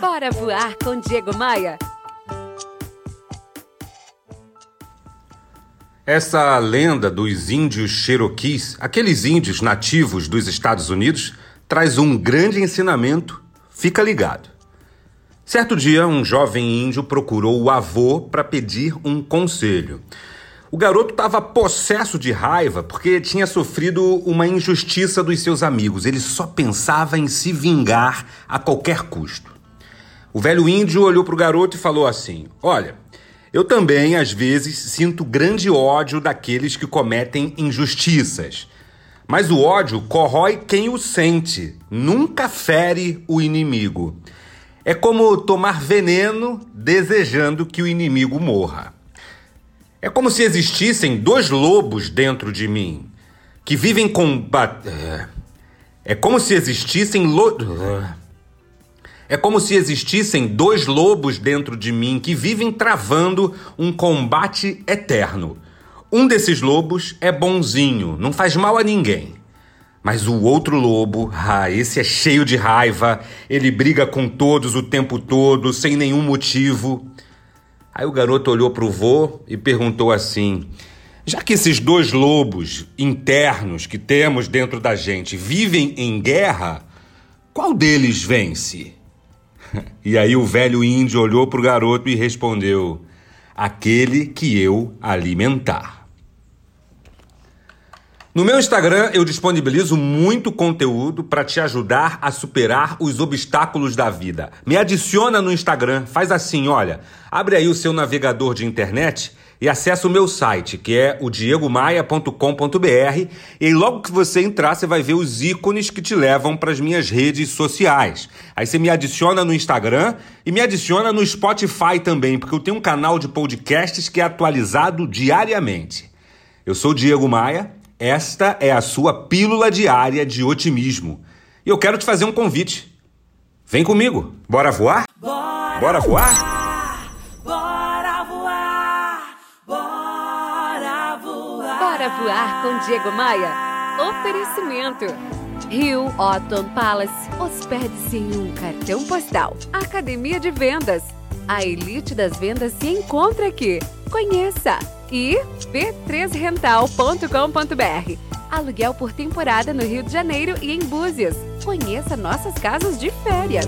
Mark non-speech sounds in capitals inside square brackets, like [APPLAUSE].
Bora voar com Diego Maia. Essa lenda dos índios Cherokees, aqueles índios nativos dos Estados Unidos, traz um grande ensinamento. Fica ligado. Certo dia, um jovem índio procurou o avô para pedir um conselho. O garoto estava possesso de raiva porque tinha sofrido uma injustiça dos seus amigos. Ele só pensava em se vingar a qualquer custo. O velho índio olhou para o garoto e falou assim: Olha, eu também, às vezes, sinto grande ódio daqueles que cometem injustiças. Mas o ódio corrói quem o sente, nunca fere o inimigo. É como tomar veneno desejando que o inimigo morra. É como se existissem dois lobos dentro de mim que vivem combat... É, é como se existissem lo... É como se existissem dois lobos dentro de mim que vivem travando um combate eterno. Um desses lobos é bonzinho, não faz mal a ninguém. Mas o outro lobo, ah, esse é cheio de raiva, ele briga com todos o tempo todo, sem nenhum motivo. Aí o garoto olhou para o vô e perguntou assim: já que esses dois lobos internos que temos dentro da gente vivem em guerra, qual deles vence? [LAUGHS] E aí o velho índio olhou para o garoto e respondeu: Aquele que eu alimentar. No meu Instagram eu disponibilizo muito conteúdo para te ajudar a superar os obstáculos da vida. Me adiciona no Instagram, faz assim, olha, abre aí o seu navegador de internet e acessa o meu site, que é o diegomaia.com.br, e logo que você entrar, você vai ver os ícones que te levam para as minhas redes sociais. Aí você me adiciona no Instagram e me adiciona no Spotify também, porque eu tenho um canal de podcasts que é atualizado diariamente. Eu sou o Diego Maia, esta é a sua pílula diária de otimismo. E eu quero te fazer um convite. Vem comigo. Bora voar? Bora, Bora voar? Bora voar com Diego Maia. Oferecimento. Rio Otton Palace. Hospede-se em um cartão postal. Academia de Vendas. A elite das vendas se encontra aqui. Conheça. E b3rental.com.br. Aluguel por temporada no Rio de Janeiro e em Búzios. Conheça nossas casas de férias.